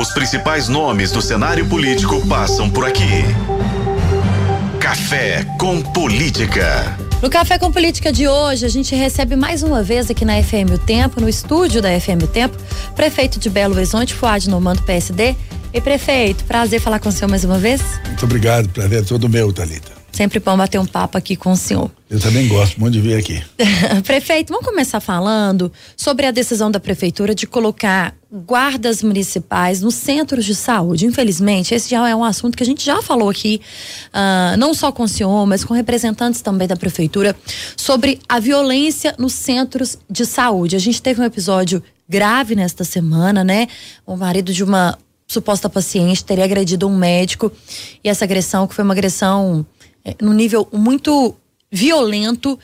Os principais nomes do cenário político passam por aqui. Café com Política. No Café com Política de hoje, a gente recebe mais uma vez aqui na FM O Tempo, no estúdio da FM O Tempo, prefeito de Belo Horizonte, Fuad Normando PSD. E prefeito, prazer falar com o senhor mais uma vez. Muito obrigado, prazer é todo meu, Talita. Sempre bom bater um papo aqui com o senhor. Eu também gosto muito de vir aqui. Prefeito, vamos começar falando sobre a decisão da prefeitura de colocar guardas municipais nos centros de saúde. Infelizmente, esse já é um assunto que a gente já falou aqui, uh, não só com o senhor, mas com representantes também da prefeitura, sobre a violência nos centros de saúde. A gente teve um episódio grave nesta semana, né? O marido de uma suposta paciente teria agredido um médico e essa agressão, que foi uma agressão é, num nível muito violento,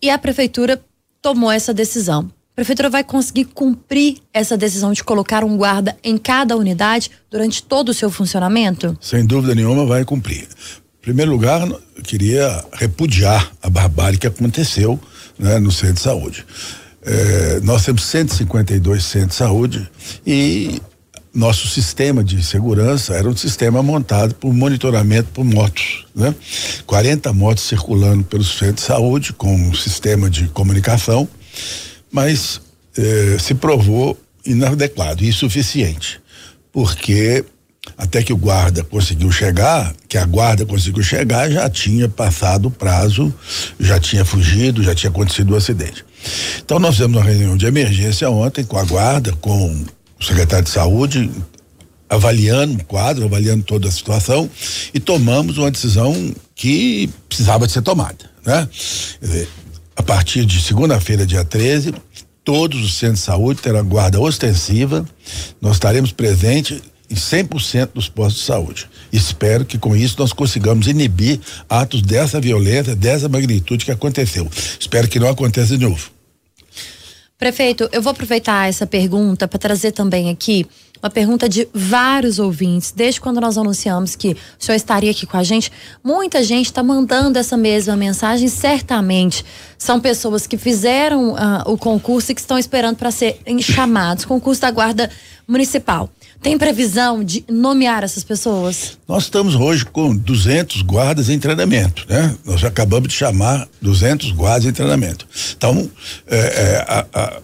e a prefeitura tomou essa decisão. Prefeitura vai conseguir cumprir essa decisão de colocar um guarda em cada unidade durante todo o seu funcionamento? Sem dúvida nenhuma, vai cumprir. Em primeiro lugar, queria repudiar a barbárie que aconteceu né, no centro de saúde. É, nós temos 152 centros de saúde e nosso sistema de segurança era um sistema montado por monitoramento por motos, né? 40 motos circulando pelo centro de saúde com um sistema de comunicação, mas eh, se provou inadequado e insuficiente, porque até que o guarda conseguiu chegar, que a guarda conseguiu chegar, já tinha passado o prazo, já tinha fugido, já tinha acontecido o acidente. Então nós fizemos uma reunião de emergência ontem com a guarda, com o secretário de saúde, avaliando o quadro, avaliando toda a situação e tomamos uma decisão que precisava de ser tomada, né? Dizer, a partir de segunda-feira, dia 13, todos os centros de saúde terão guarda ostensiva. Nós estaremos presentes em 100% dos postos de saúde. Espero que com isso nós consigamos inibir atos dessa violência, dessa magnitude que aconteceu. Espero que não aconteça de novo. Prefeito, eu vou aproveitar essa pergunta para trazer também aqui uma pergunta de vários ouvintes. Desde quando nós anunciamos que o senhor estaria aqui com a gente, muita gente está mandando essa mesma mensagem. Certamente são pessoas que fizeram uh, o concurso e que estão esperando para serem chamados concurso da Guarda Municipal. Tem previsão de nomear essas pessoas? Nós estamos hoje com 200 guardas em treinamento, né? Nós acabamos de chamar 200 guardas em treinamento. Então, é, é, a, a,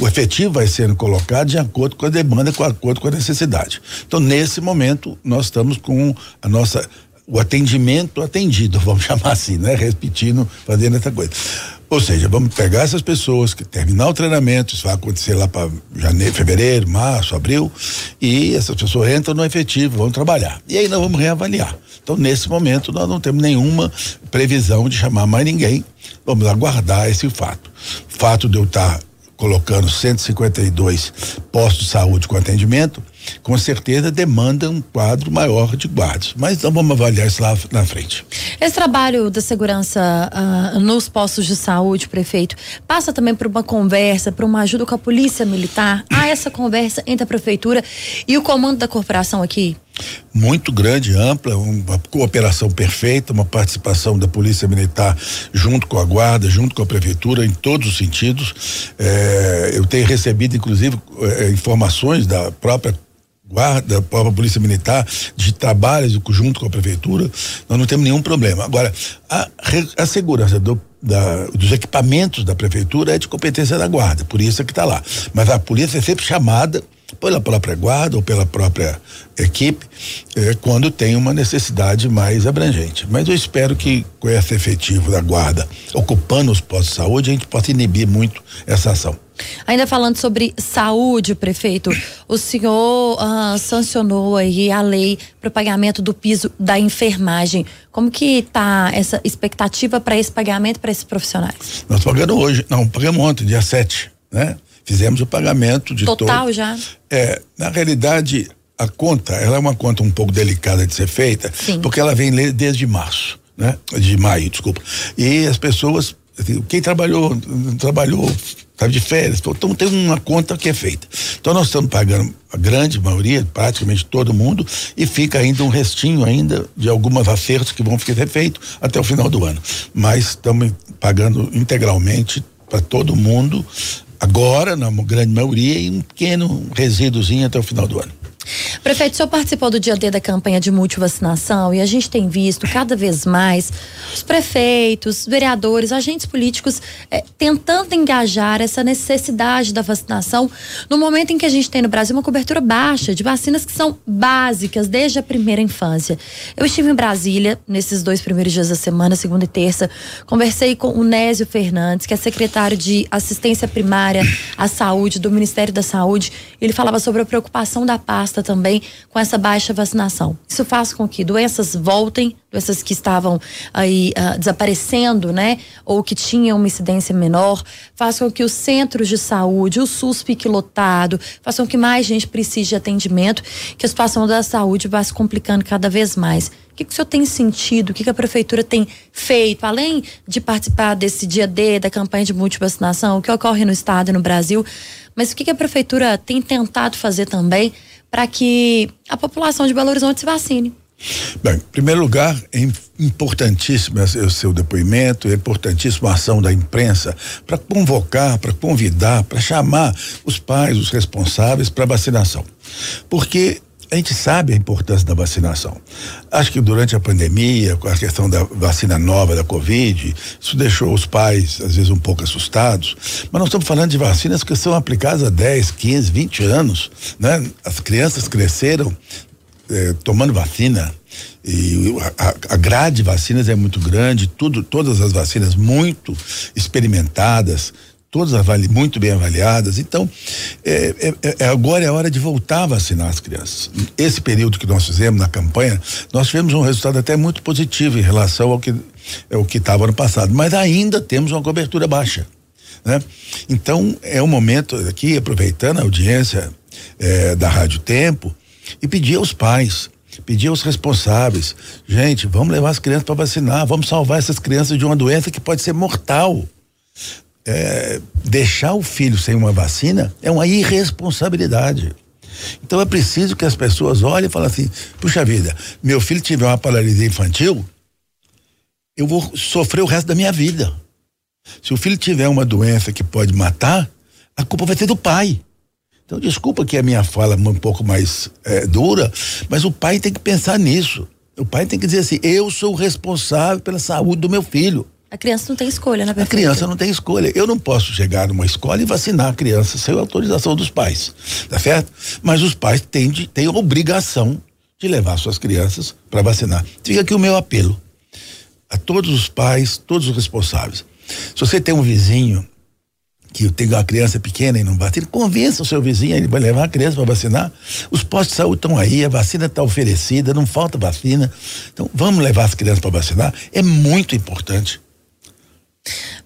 o efetivo vai sendo colocado de acordo com a demanda, de acordo com a necessidade. Então, nesse momento, nós estamos com a nossa o atendimento atendido, vamos chamar assim, né? Repetindo, fazendo essa coisa. Ou seja, vamos pegar essas pessoas que terminar o treinamento, isso vai acontecer lá para janeiro, fevereiro, março, abril, e essas pessoas entram no efetivo, vão trabalhar. E aí nós vamos reavaliar. Então, nesse momento, nós não temos nenhuma previsão de chamar mais ninguém. Vamos aguardar esse fato. Fato de eu estar colocando 152 postos de saúde com atendimento, com certeza demanda um quadro maior de guardas. Mas então vamos avaliar isso lá na frente. Esse trabalho da segurança uh, nos postos de saúde, prefeito, passa também por uma conversa, por uma ajuda com a polícia militar. Há essa conversa entre a prefeitura e o comando da corporação aqui? Muito grande, ampla, uma cooperação perfeita, uma participação da Polícia Militar junto com a Guarda, junto com a Prefeitura, em todos os sentidos. É, eu tenho recebido, inclusive, é, informações da própria guarda, a própria polícia militar, de trabalhos junto com a prefeitura, nós não temos nenhum problema. Agora, a, a segurança do, da, dos equipamentos da prefeitura é de competência da guarda, por isso é que está lá. Mas a polícia é sempre chamada pela própria guarda ou pela própria equipe eh, quando tem uma necessidade mais abrangente. Mas eu espero que com esse efetivo da guarda ocupando os postos de saúde a gente possa inibir muito essa ação. Ainda falando sobre saúde, prefeito, o senhor uh, sancionou aí a lei para o pagamento do piso da enfermagem. Como que está essa expectativa para esse pagamento para esses profissionais? Nós pagamos hoje, não, pagamos ontem, dia 7, né? Fizemos o pagamento de total todo, já. É, na realidade a conta, ela é uma conta um pouco delicada de ser feita, Sim. porque ela vem desde março, né? De maio, desculpa. E as pessoas, assim, quem trabalhou, trabalhou estava de férias, então tem uma conta que é feita. Então nós estamos pagando a grande maioria, praticamente todo mundo, e fica ainda um restinho ainda de algumas acertos que vão ser feitos até o final do ano. Mas estamos pagando integralmente para todo mundo agora, na grande maioria, e um pequeno resíduozinho até o final do ano. Prefeito, o senhor participou do dia D da campanha de multivacinação e a gente tem visto cada vez mais os prefeitos, vereadores, agentes políticos eh, tentando engajar essa necessidade da vacinação no momento em que a gente tem no Brasil uma cobertura baixa de vacinas que são básicas desde a primeira infância. Eu estive em Brasília nesses dois primeiros dias da semana, segunda e terça, conversei com o Nésio Fernandes, que é secretário de Assistência Primária à Saúde do Ministério da Saúde. Ele falava sobre a preocupação da pasta também com essa baixa vacinação. Isso faz com que doenças voltem, doenças que estavam aí uh, desaparecendo, né? Ou que tinham uma incidência menor, faz com que os centros de saúde, o SUS fique lotado, façam com que mais gente precise de atendimento, que a situação da saúde vá se complicando cada vez mais. O que, que o senhor tem sentido? O que, que a prefeitura tem feito, além de participar desse dia D, da campanha de multivacinação, o que ocorre no estado e no Brasil? Mas o que, que a prefeitura tem tentado fazer também para que a população de Belo Horizonte se vacine? Bem, em primeiro lugar, é importantíssimo o seu depoimento, é importantíssima a ação da imprensa para convocar, para convidar, para chamar os pais, os responsáveis para vacinação. Porque a gente sabe a importância da vacinação. Acho que durante a pandemia, com a questão da vacina nova da Covid, isso deixou os pais, às vezes, um pouco assustados. Mas nós estamos falando de vacinas que são aplicadas há 10, 15, 20 anos. Né? As crianças cresceram eh, tomando vacina. E a, a, grade de vacinas é muito grande, tudo, todas as vacinas muito experimentadas, todas avali, muito bem avaliadas. Então, é, é, é, agora é a hora de voltar a vacinar as crianças. Esse período que nós fizemos na campanha, nós tivemos um resultado até muito positivo em relação ao que é o que estava no passado, mas ainda temos uma cobertura baixa. Né? Então, é o momento aqui, aproveitando a audiência é, da Rádio Tempo, e pedir aos pais, pedir aos responsáveis, gente, vamos levar as crianças para vacinar, vamos salvar essas crianças de uma doença que pode ser mortal é, deixar o filho sem uma vacina é uma irresponsabilidade. Então é preciso que as pessoas olhem e falem assim: puxa vida, meu filho tiver uma paralisia infantil, eu vou sofrer o resto da minha vida. Se o filho tiver uma doença que pode matar, a culpa vai ser do pai. Então, desculpa que a minha fala é um pouco mais é, dura, mas o pai tem que pensar nisso. O pai tem que dizer assim: eu sou responsável pela saúde do meu filho. A criança não tem escolha, né? A criança não tem escolha. Eu não posso chegar numa escola e vacinar a criança sem autorização dos pais, tá certo? Mas os pais têm, de, têm obrigação de levar suas crianças para vacinar. Fica aqui o meu apelo a todos os pais, todos os responsáveis. Se você tem um vizinho que tem uma criança pequena e não vacina, convença o seu vizinho, ele vai levar a criança para vacinar. Os postos de saúde estão aí, a vacina está oferecida, não falta vacina. Então, vamos levar as crianças para vacinar. É muito importante.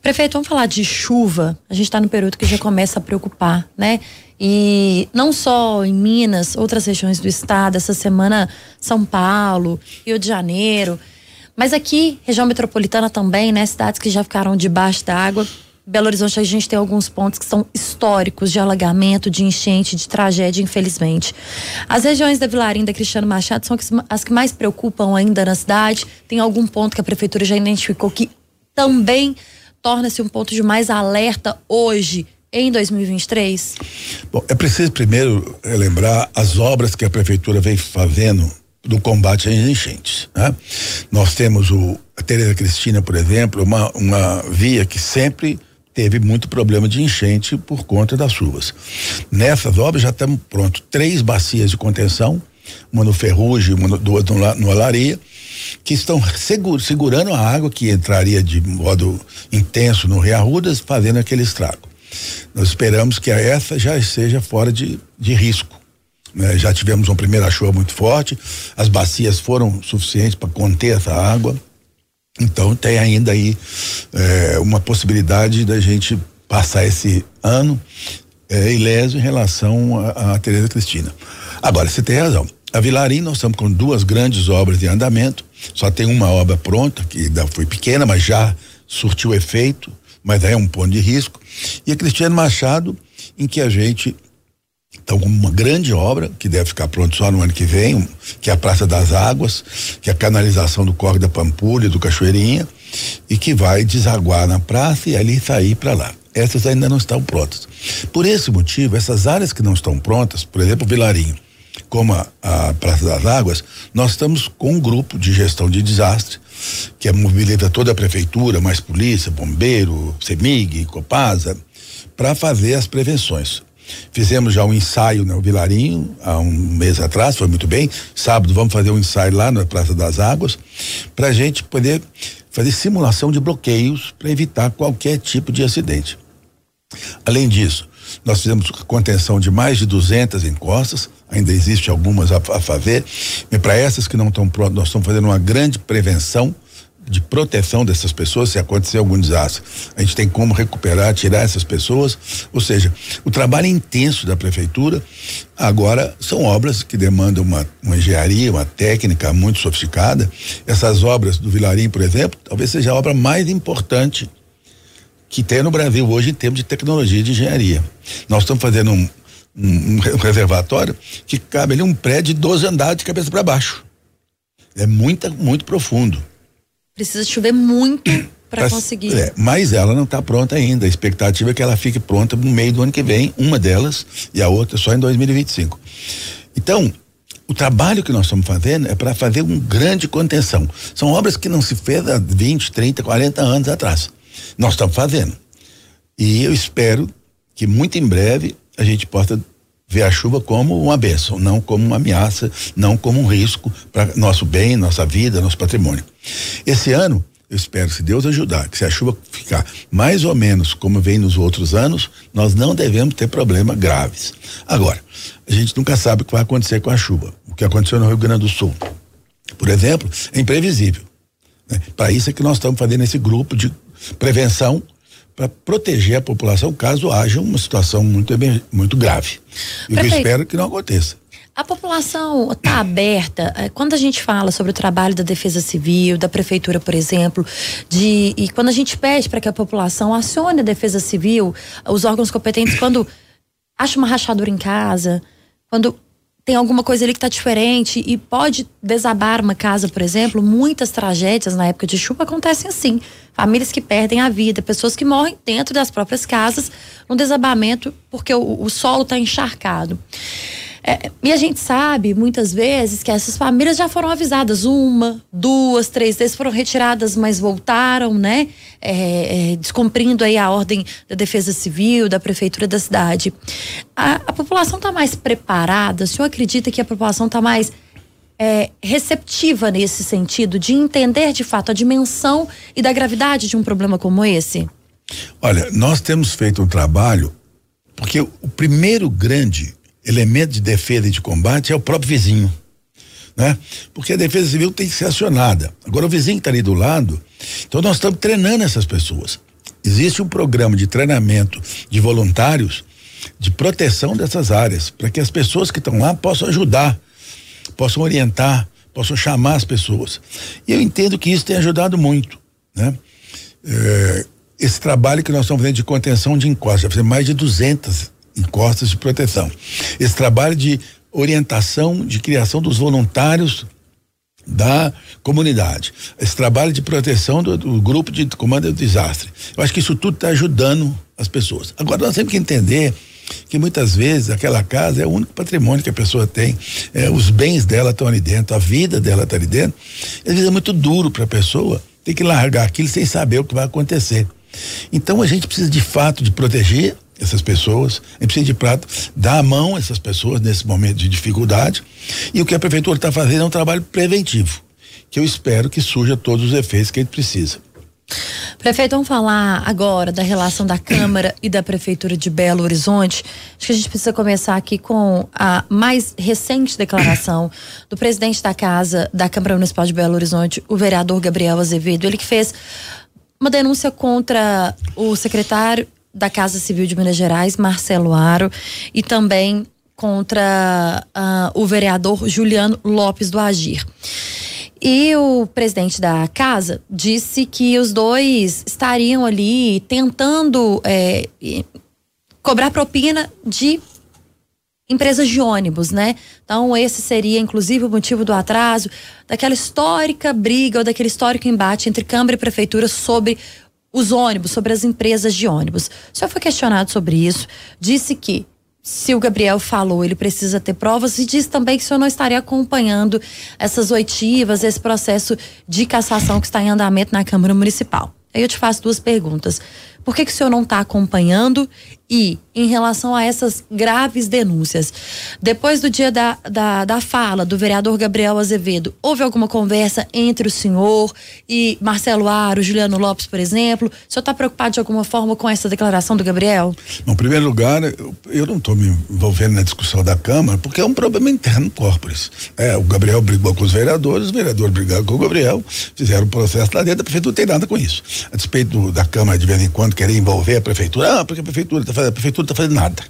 Prefeito, vamos falar de chuva. A gente está no período que já começa a preocupar, né? E não só em Minas, outras regiões do estado, essa semana São Paulo, Rio de Janeiro. Mas aqui, região metropolitana também, né? Cidades que já ficaram debaixo da água. Belo Horizonte a gente tem alguns pontos que são históricos de alagamento, de enchente, de tragédia, infelizmente. As regiões da Vilarinda da Cristiano Machado são as que mais preocupam ainda na cidade. Tem algum ponto que a prefeitura já identificou que também torna-se um ponto de mais alerta hoje em 2023? Bom, é preciso primeiro lembrar as obras que a prefeitura vem fazendo do combate às enchentes. Né? Nós temos o a Tereza Cristina, por exemplo, uma, uma via que sempre teve muito problema de enchente por conta das chuvas. Nessas obras já estamos pronto três bacias de contenção, uma no Ferrugem, uma no, duas no, no Alaria, que estão segur, segurando a água que entraria de modo intenso no Rio Arrudas, fazendo aquele estrago. Nós esperamos que essa já esteja fora de, de risco. Né? Já tivemos uma primeira chuva muito forte, as bacias foram suficientes para conter essa água. Então tem ainda aí é, uma possibilidade da gente passar esse ano é, ileso em relação a, a Tereza Cristina. Agora, você tem razão. A Vilarim, nós estamos com duas grandes obras em andamento. Só tem uma obra pronta, que ainda foi pequena, mas já surtiu efeito, mas é um ponto de risco. E a Cristiano Machado, em que a gente com uma grande obra, que deve ficar pronto só no ano que vem, que é a Praça das Águas, que é a canalização do Corre da Pampulha, do Cachoeirinha, e que vai desaguar na praça e ali sair para lá. Essas ainda não estão prontas. Por esse motivo, essas áreas que não estão prontas, por exemplo, Vilarinho, como a, a Praça das Águas, nós estamos com um grupo de gestão de desastre que é mobiliza toda a prefeitura, mais polícia, bombeiro, CEMIG, Copasa, para fazer as prevenções. Fizemos já um ensaio no Vilarinho há um mês atrás, foi muito bem. Sábado vamos fazer um ensaio lá na Praça das Águas, para a gente poder fazer simulação de bloqueios para evitar qualquer tipo de acidente. Além disso, nós fizemos contenção de mais de 200 encostas, ainda existe algumas a, a fazer. E para essas que não estão prontas, nós estamos fazendo uma grande prevenção de proteção dessas pessoas se acontecer algum desastre. A gente tem como recuperar, tirar essas pessoas. Ou seja, o trabalho intenso da prefeitura agora são obras que demandam uma, uma engenharia, uma técnica muito sofisticada. Essas obras do Vilarim, por exemplo, talvez seja a obra mais importante que tem no Brasil hoje em termos de tecnologia de engenharia. Nós estamos fazendo um, um, um reservatório que cabe ali um prédio de 12 andares de cabeça para baixo. É muito, muito profundo. Precisa chover muito para conseguir. É, mas ela não está pronta ainda. A expectativa é que ela fique pronta no meio do ano que vem, uma delas, e a outra só em 2025. Então, o trabalho que nós estamos fazendo é para fazer uma grande contenção. São obras que não se fez há 20, 30, 40 anos atrás. Nós estamos fazendo. E eu espero que muito em breve a gente possa ver a chuva como uma bênção, não como uma ameaça, não como um risco para nosso bem, nossa vida, nosso patrimônio. Esse ano, eu espero, se Deus ajudar, que se a chuva ficar mais ou menos como vem nos outros anos, nós não devemos ter problemas graves. Agora, a gente nunca sabe o que vai acontecer com a chuva. O que aconteceu no Rio Grande do Sul, por exemplo, é imprevisível. Né? Para isso é que nós estamos fazendo esse grupo de prevenção para proteger a população caso haja uma situação muito, muito grave. E eu espero que não aconteça. A população está aberta eh, quando a gente fala sobre o trabalho da Defesa Civil, da prefeitura, por exemplo, de e quando a gente pede para que a população acione a Defesa Civil, os órgãos competentes quando acha uma rachadura em casa, quando tem alguma coisa ali que está diferente e pode desabar uma casa, por exemplo. Muitas tragédias na época de chuva acontecem assim. Famílias que perdem a vida, pessoas que morrem dentro das próprias casas, no desabamento porque o, o solo está encharcado. É, e a gente sabe, muitas vezes, que essas famílias já foram avisadas uma, duas, três vezes foram retiradas, mas voltaram, né? É, é, descumprindo aí a ordem da Defesa Civil, da Prefeitura da cidade. A, a população está mais preparada? O senhor acredita que a população está mais é, receptiva nesse sentido, de entender de fato a dimensão e da gravidade de um problema como esse? Olha, nós temos feito um trabalho, porque o primeiro grande elemento de defesa e de combate é o próprio vizinho. Né? Porque a defesa civil tem que ser acionada. Agora o vizinho está ali do lado, então nós estamos treinando essas pessoas. Existe um programa de treinamento de voluntários de proteção dessas áreas, para que as pessoas que estão lá possam ajudar, possam orientar, possam chamar as pessoas. E eu entendo que isso tem ajudado muito, né? É, esse trabalho que nós estamos fazendo de contenção de encostas, já fizemos mais de 200 encostas de proteção. Esse trabalho de orientação, de criação dos voluntários da comunidade. Esse trabalho de proteção do, do grupo de comando de desastre. Eu acho que isso tudo está ajudando as pessoas. Agora nós temos que entender que muitas vezes aquela casa é o único patrimônio que a pessoa tem, é, os bens dela estão ali dentro, a vida dela está ali dentro. Às vezes é muito duro para a pessoa ter que largar aquilo sem saber o que vai acontecer. Então a gente precisa de fato de proteger essas pessoas, gente precisa de prato, dar a mão a essas pessoas nesse momento de dificuldade. E o que a prefeitura está fazendo é um trabalho preventivo, que eu espero que surja todos os efeitos que a gente precisa. Prefeito, vamos falar agora da relação da Câmara e da Prefeitura de Belo Horizonte. Acho que a gente precisa começar aqui com a mais recente declaração do presidente da Casa da Câmara Municipal de Belo Horizonte, o vereador Gabriel Azevedo. Ele que fez uma denúncia contra o secretário da Casa Civil de Minas Gerais, Marcelo Aro, e também contra uh, o vereador Juliano Lopes do Agir. E o presidente da casa disse que os dois estariam ali tentando é, cobrar propina de empresas de ônibus, né? Então, esse seria, inclusive, o motivo do atraso, daquela histórica briga ou daquele histórico embate entre Câmara e Prefeitura sobre os ônibus, sobre as empresas de ônibus. O senhor foi questionado sobre isso, disse que se o Gabriel falou, ele precisa ter provas e diz também que o senhor não estaria acompanhando essas oitivas, esse processo de cassação que está em andamento na Câmara Municipal. Aí eu te faço duas perguntas. Por que, que o senhor não está acompanhando? E em relação a essas graves denúncias, depois do dia da, da, da, fala do vereador Gabriel Azevedo, houve alguma conversa entre o senhor e Marcelo Aro, Juliano Lopes, por exemplo? O senhor está preocupado de alguma forma com essa declaração do Gabriel? Em primeiro lugar, eu, eu não estou me envolvendo na discussão da Câmara, porque é um problema interno corporis. É, o Gabriel brigou com os vereadores, os vereadores brigaram com o Gabriel, fizeram o processo lá dentro, a prefeitura não tem nada com isso. A despeito do, da Câmara de vez em quando querer envolver a prefeitura, ah, porque a prefeitura está a prefeitura está fazendo nada.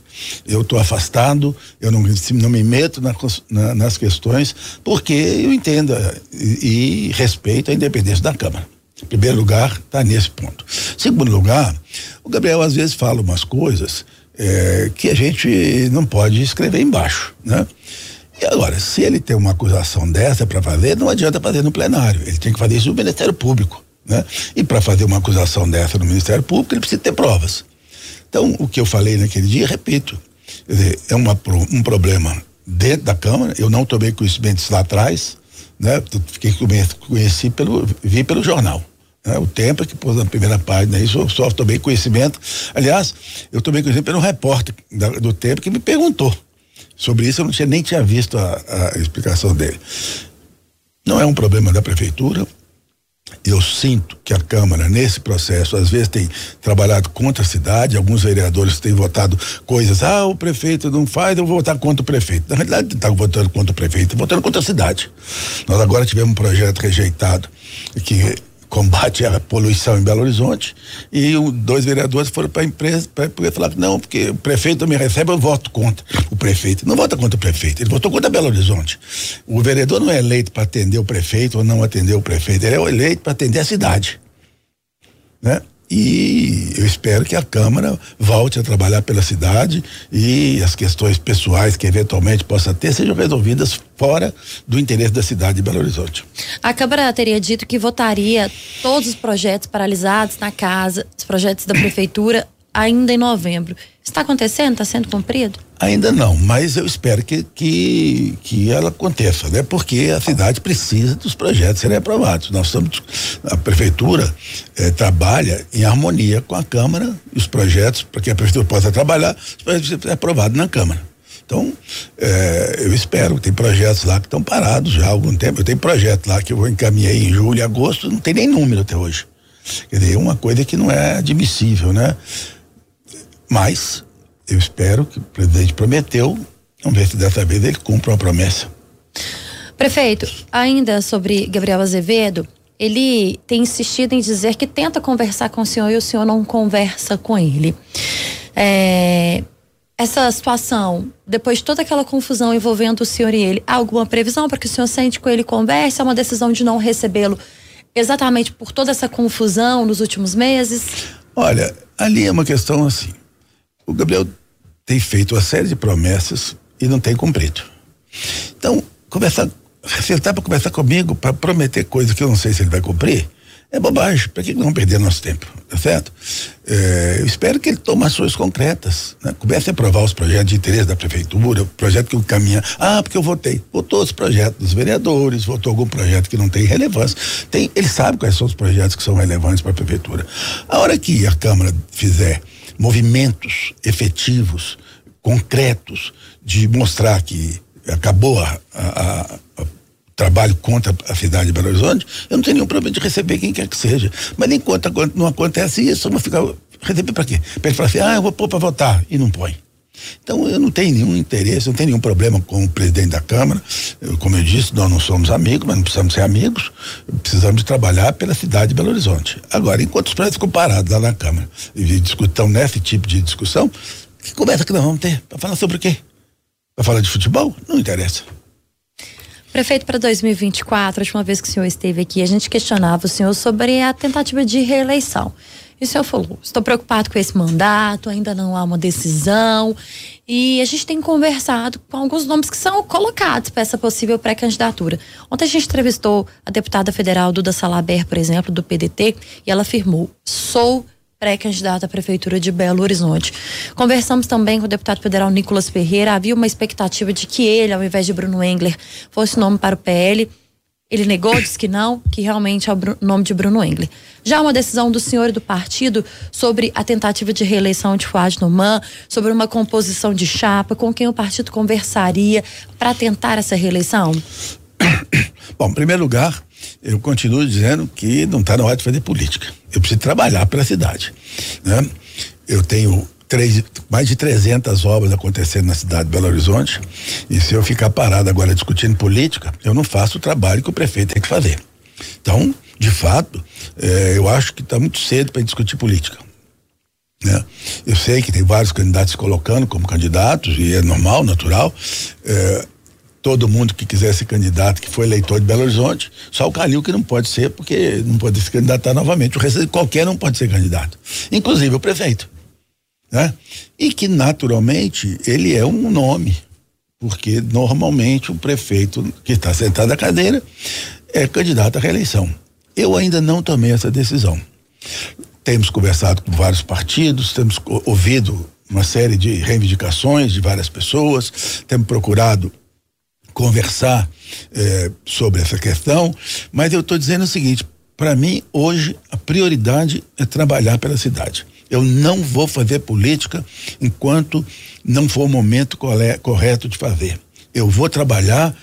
Eu estou afastado, eu não, não me meto na, na, nas questões, porque eu entendo e, e respeito a independência da Câmara. Em primeiro lugar, está nesse ponto. Segundo lugar, o Gabriel às vezes fala umas coisas é, que a gente não pode escrever embaixo, né? E agora, se ele tem uma acusação dessa para fazer, não adianta fazer no plenário. Ele tem que fazer isso no Ministério Público, né? E para fazer uma acusação dessa no Ministério Público, ele precisa ter provas. Então, o que eu falei naquele dia, repito, é uma, um problema dentro da Câmara, eu não tomei conhecimento disso lá atrás, né? Fiquei conheci pelo, vi pelo jornal. Né? O tempo é que pôs na primeira página isso, eu só tomei conhecimento. Aliás, eu tomei conhecimento pelo repórter da, do tempo que me perguntou sobre isso, eu não tinha, nem tinha visto a, a explicação dele. Não é um problema da prefeitura, eu sinto que a Câmara, nesse processo, às vezes tem trabalhado contra a cidade, alguns vereadores têm votado coisas, ah, o prefeito não faz, eu vou votar contra o prefeito. Na realidade, não está votando contra o prefeito, está votando contra a cidade. Nós agora tivemos um projeto rejeitado que combate à poluição em Belo Horizonte e o, dois vereadores foram para a empresa para poder falar não, porque o prefeito me recebe, eu voto contra o prefeito. Não vota contra o prefeito, ele votou contra Belo Horizonte. O vereador não é eleito para atender o prefeito ou não atender o prefeito, ele é eleito para atender a cidade. Né? E eu espero que a Câmara volte a trabalhar pela cidade e as questões pessoais que eventualmente possa ter sejam resolvidas fora do interesse da cidade de Belo Horizonte. A Câmara teria dito que votaria todos os projetos paralisados na casa, os projetos da prefeitura ainda em novembro. Está acontecendo? Está sendo cumprido? Ainda não, mas eu espero que, que, que ela aconteça, né? Porque a cidade precisa dos projetos serem aprovados. Nós estamos, a prefeitura eh, trabalha em harmonia com a Câmara e os projetos, para que a prefeitura possa trabalhar, os projetos serem aprovados na Câmara. Então, eh, eu espero, tem projetos lá que estão parados já há algum tempo. Eu tenho projeto lá que eu encaminhei em julho agosto, não tem nem número até hoje. Quer dizer, é uma coisa que não é admissível, né? Mas eu espero que o presidente prometeu, vamos ver se dessa vez ele cumpre a promessa. Prefeito, ainda sobre Gabriel Azevedo, ele tem insistido em dizer que tenta conversar com o senhor e o senhor não conversa com ele. É, essa situação, depois de toda aquela confusão envolvendo o senhor e ele, há alguma previsão para que o senhor sente com ele e converse? É uma decisão de não recebê-lo exatamente por toda essa confusão nos últimos meses? Olha, ali é uma questão assim. O Gabriel tem feito uma série de promessas e não tem cumprido. Então, conversar, sentar para conversar comigo, para prometer coisas que eu não sei se ele vai cumprir, é bobagem. Para que não perder nosso tempo? Tá certo? É, eu espero que ele tome ações concretas. Né? Comece a aprovar os projetos de interesse da prefeitura, o projeto que caminha. Ah, porque eu votei. Votou os projetos dos vereadores, votou algum projeto que não tem relevância. Tem, ele sabe quais são os projetos que são relevantes para a prefeitura. A hora que a Câmara fizer movimentos efetivos, concretos, de mostrar que acabou a, a, a trabalho contra a cidade de Belo Horizonte, eu não tenho nenhum problema de receber quem quer que seja. Mas enquanto não acontece isso, eu vou ficar. Receber para quê? Para ele falar assim, ah, eu vou pôr para votar, e não põe. Então eu não tenho nenhum interesse, não tenho nenhum problema com o presidente da Câmara. Eu, como eu disse, nós não somos amigos, mas não precisamos ser amigos. Precisamos trabalhar pela cidade de Belo Horizonte. Agora, enquanto os prédios ficam parados lá na Câmara e discutam nesse tipo de discussão, que conversa que nós vamos ter? Para falar sobre o quê? Para falar de futebol? Não interessa. Prefeito, para 2024, a última vez que o senhor esteve aqui, a gente questionava o senhor sobre a tentativa de reeleição. E o senhor falou: estou preocupado com esse mandato, ainda não há uma decisão. E a gente tem conversado com alguns nomes que são colocados para essa possível pré-candidatura. Ontem a gente entrevistou a deputada federal Duda Salaber, por exemplo, do PDT, e ela afirmou: sou pré-candidato à Prefeitura de Belo Horizonte. Conversamos também com o deputado federal Nicolas Ferreira. Havia uma expectativa de que ele, ao invés de Bruno Engler, fosse nome para o PL. Ele negou, disse que não, que realmente é o nome de Bruno Engler. Já uma decisão do senhor e do partido sobre a tentativa de reeleição de Fuad Noman, sobre uma composição de chapa, com quem o partido conversaria para tentar essa reeleição? Bom, em primeiro lugar, eu continuo dizendo que não está na hora de fazer política. Eu preciso trabalhar pela cidade. Né? Eu tenho três, mais de 300 obras acontecendo na cidade de Belo Horizonte. E se eu ficar parado agora discutindo política, eu não faço o trabalho que o prefeito tem que fazer. Então, de fato, eh, eu acho que está muito cedo para discutir política. Né? Eu sei que tem vários candidatos se colocando como candidatos, e é normal, natural. Eh, todo mundo que quiser ser candidato, que foi eleitor de Belo Horizonte, só o Calil que não pode ser, porque não pode se candidatar novamente. O resto, qualquer não pode ser candidato, inclusive o prefeito. Né? E que, naturalmente, ele é um nome, porque normalmente o prefeito que está sentado na cadeira é candidato à reeleição. Eu ainda não tomei essa decisão. Temos conversado com vários partidos, temos ouvido uma série de reivindicações de várias pessoas, temos procurado conversar eh, sobre essa questão, mas eu estou dizendo o seguinte: para mim, hoje, a prioridade é trabalhar pela cidade. Eu não vou fazer política enquanto não for o momento correto de fazer. Eu vou trabalhar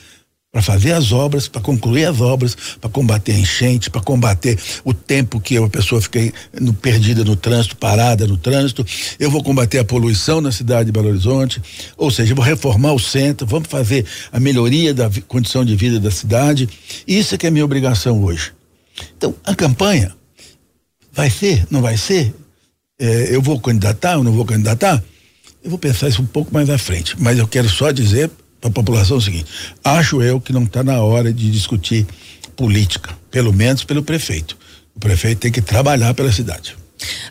para fazer as obras, para concluir as obras, para combater a enchente, para combater o tempo que a pessoa fica no, perdida no trânsito, parada no trânsito. Eu vou combater a poluição na cidade de Belo Horizonte, ou seja, vou reformar o centro, vamos fazer a melhoria da condição de vida da cidade. Isso é que é minha obrigação hoje. Então, a campanha vai ser, não vai ser? É, eu vou candidatar ou não vou candidatar? Eu vou pensar isso um pouco mais à frente, mas eu quero só dizer para a população o seguinte: acho eu que não está na hora de discutir política, pelo menos pelo prefeito. O prefeito tem que trabalhar pela cidade.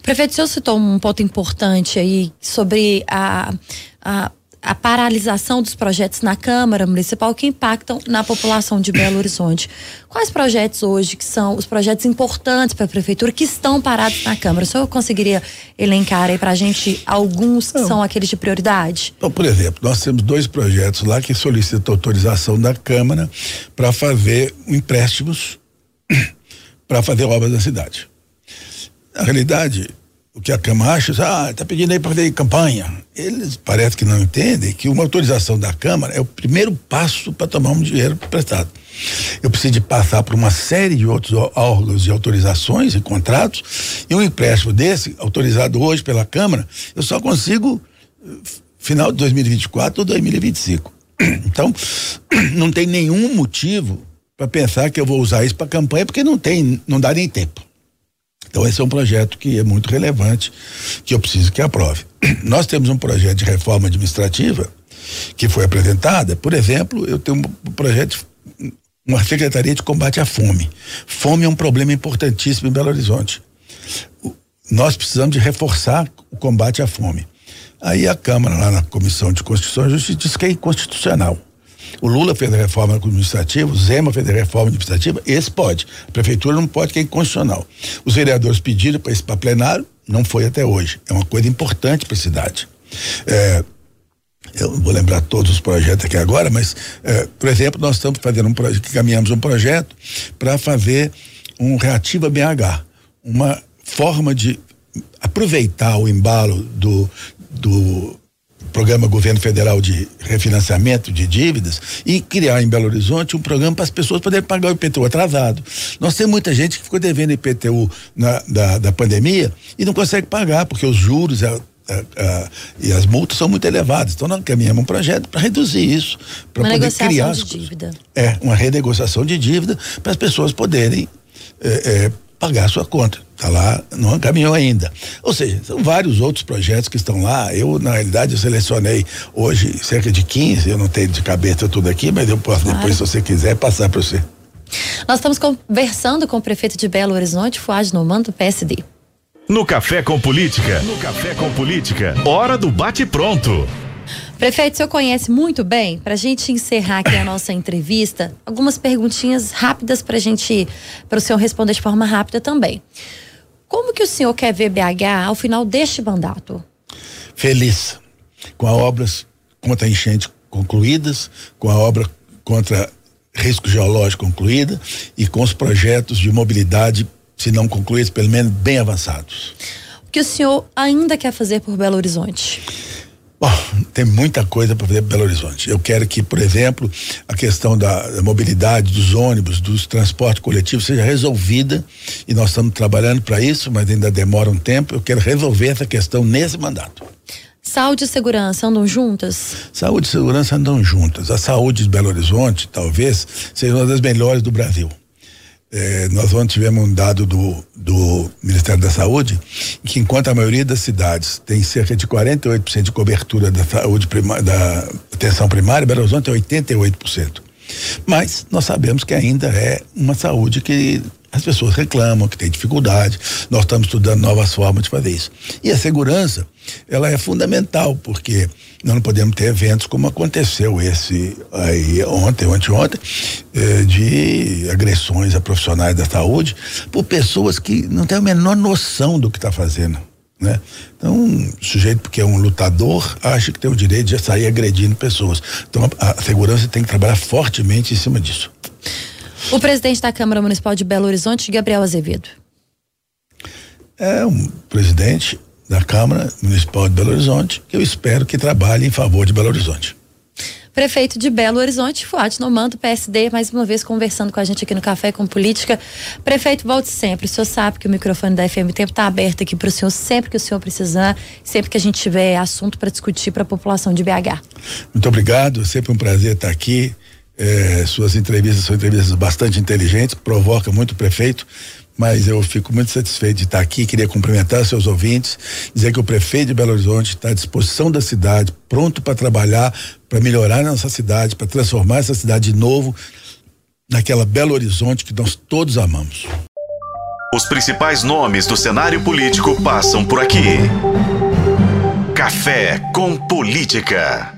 Prefeito, o senhor citou um ponto importante aí sobre a, a a paralisação dos projetos na Câmara Municipal que impactam na população de Belo Horizonte. Quais projetos hoje que são os projetos importantes para a Prefeitura que estão parados na Câmara? O senhor conseguiria elencar aí para a gente alguns que Não. são aqueles de prioridade? Então, por exemplo, nós temos dois projetos lá que solicitam autorização da Câmara para fazer empréstimos para fazer obras na cidade. Na realidade, o que a Câmara acha, ah, está pedindo aí para fazer campanha. Eles parece que não entendem que uma autorização da Câmara é o primeiro passo para tomar um dinheiro prestado. Eu preciso de passar por uma série de outros órgãos de autorizações e contratos, e um empréstimo desse, autorizado hoje pela Câmara, eu só consigo eh, final de 2024 ou 2025. Então, não tem nenhum motivo para pensar que eu vou usar isso para campanha, porque não tem, não dá nem tempo. Então esse é um projeto que é muito relevante, que eu preciso que aprove. Nós temos um projeto de reforma administrativa que foi apresentada, por exemplo, eu tenho um projeto uma secretaria de combate à fome. Fome é um problema importantíssimo em Belo Horizonte. Nós precisamos de reforçar o combate à fome. Aí a Câmara, lá na Comissão de Constituição e Justiça, diz que é inconstitucional. O Lula fez a reforma administrativa, o Zema fez a reforma administrativa, esse pode. A prefeitura não pode, que é inconstitucional. Os vereadores pediram para isso para plenário, não foi até hoje. É uma coisa importante para a cidade. É, eu não vou lembrar todos os projetos aqui agora, mas, é, por exemplo, nós estamos fazendo um projeto, caminhamos um projeto para fazer um reativa BH, uma forma de aproveitar o embalo do, do programa Governo Federal de refinanciamento de dívidas e criar em Belo Horizonte um programa para as pessoas poderem pagar o IPTU atrasado. Nós temos muita gente que ficou devendo IPTU na, da, da pandemia e não consegue pagar porque os juros a, a, a, e as multas são muito elevadas. Então nós caminhamos um projeto para reduzir isso, para poder criar de dívida. É, uma renegociação de dívida para as pessoas poderem é, é, pagar a sua conta. Está lá, não caminhou ainda. Ou seja, são vários outros projetos que estão lá. Eu, na realidade, eu selecionei hoje cerca de 15, eu não tenho de cabeça tudo aqui, mas eu posso claro. depois, se você quiser, passar para você. Nós estamos conversando com o prefeito de Belo Horizonte, Fuad Noman, do PSD. No Café com Política. No Café com Política. Hora do bate-pronto. Prefeito, o senhor conhece muito bem, para a gente encerrar aqui a nossa entrevista, algumas perguntinhas rápidas para gente, para o senhor responder de forma rápida também. Como que o senhor quer ver BH ao final deste mandato? Feliz com as obras contra a enchente concluídas, com a obra contra risco geológico concluída e com os projetos de mobilidade, se não concluídos, pelo menos bem avançados. O que o senhor ainda quer fazer por Belo Horizonte? Bom, tem muita coisa para fazer Belo Horizonte. Eu quero que, por exemplo, a questão da, da mobilidade, dos ônibus, dos transportes coletivos seja resolvida e nós estamos trabalhando para isso, mas ainda demora um tempo. Eu quero resolver essa questão nesse mandato. Saúde e segurança andam juntas? Saúde e segurança andam juntas. A saúde de Belo Horizonte, talvez, seja uma das melhores do Brasil. É, nós ontem tivemos um dado do, do Ministério da Saúde que enquanto a maioria das cidades tem cerca de 48% de cobertura da saúde prima, da atenção primária, Belo Horizonte é 88%. Mas nós sabemos que ainda é uma saúde que as pessoas reclamam, que tem dificuldade. Nós estamos estudando novas formas de fazer isso. E a segurança, ela é fundamental, porque nós não podemos ter eventos como aconteceu esse aí ontem, anteontem, eh, de agressões a profissionais da saúde por pessoas que não têm a menor noção do que está fazendo. Né? Então, um sujeito porque é um lutador acha que tem o direito de sair agredindo pessoas. Então, a, a segurança tem que trabalhar fortemente em cima disso. O presidente da Câmara Municipal de Belo Horizonte, Gabriel Azevedo. É um presidente da Câmara Municipal de Belo Horizonte que eu espero que trabalhe em favor de Belo Horizonte. Prefeito de Belo Horizonte, Fuad Nomando, PSD, mais uma vez conversando com a gente aqui no Café com Política. Prefeito, volte sempre. O senhor sabe que o microfone da FM Tempo está aberto aqui para o senhor sempre que o senhor precisar, sempre que a gente tiver assunto para discutir para a população de BH. Muito obrigado, sempre um prazer estar aqui. É, suas entrevistas são entrevistas bastante inteligentes, provoca muito o prefeito, mas eu fico muito satisfeito de estar aqui. Queria cumprimentar seus ouvintes, dizer que o prefeito de Belo Horizonte está à disposição da cidade, pronto para trabalhar, para melhorar nossa cidade, para transformar essa cidade de novo naquela Belo Horizonte que nós todos amamos. Os principais nomes do cenário político passam por aqui. Café com Política.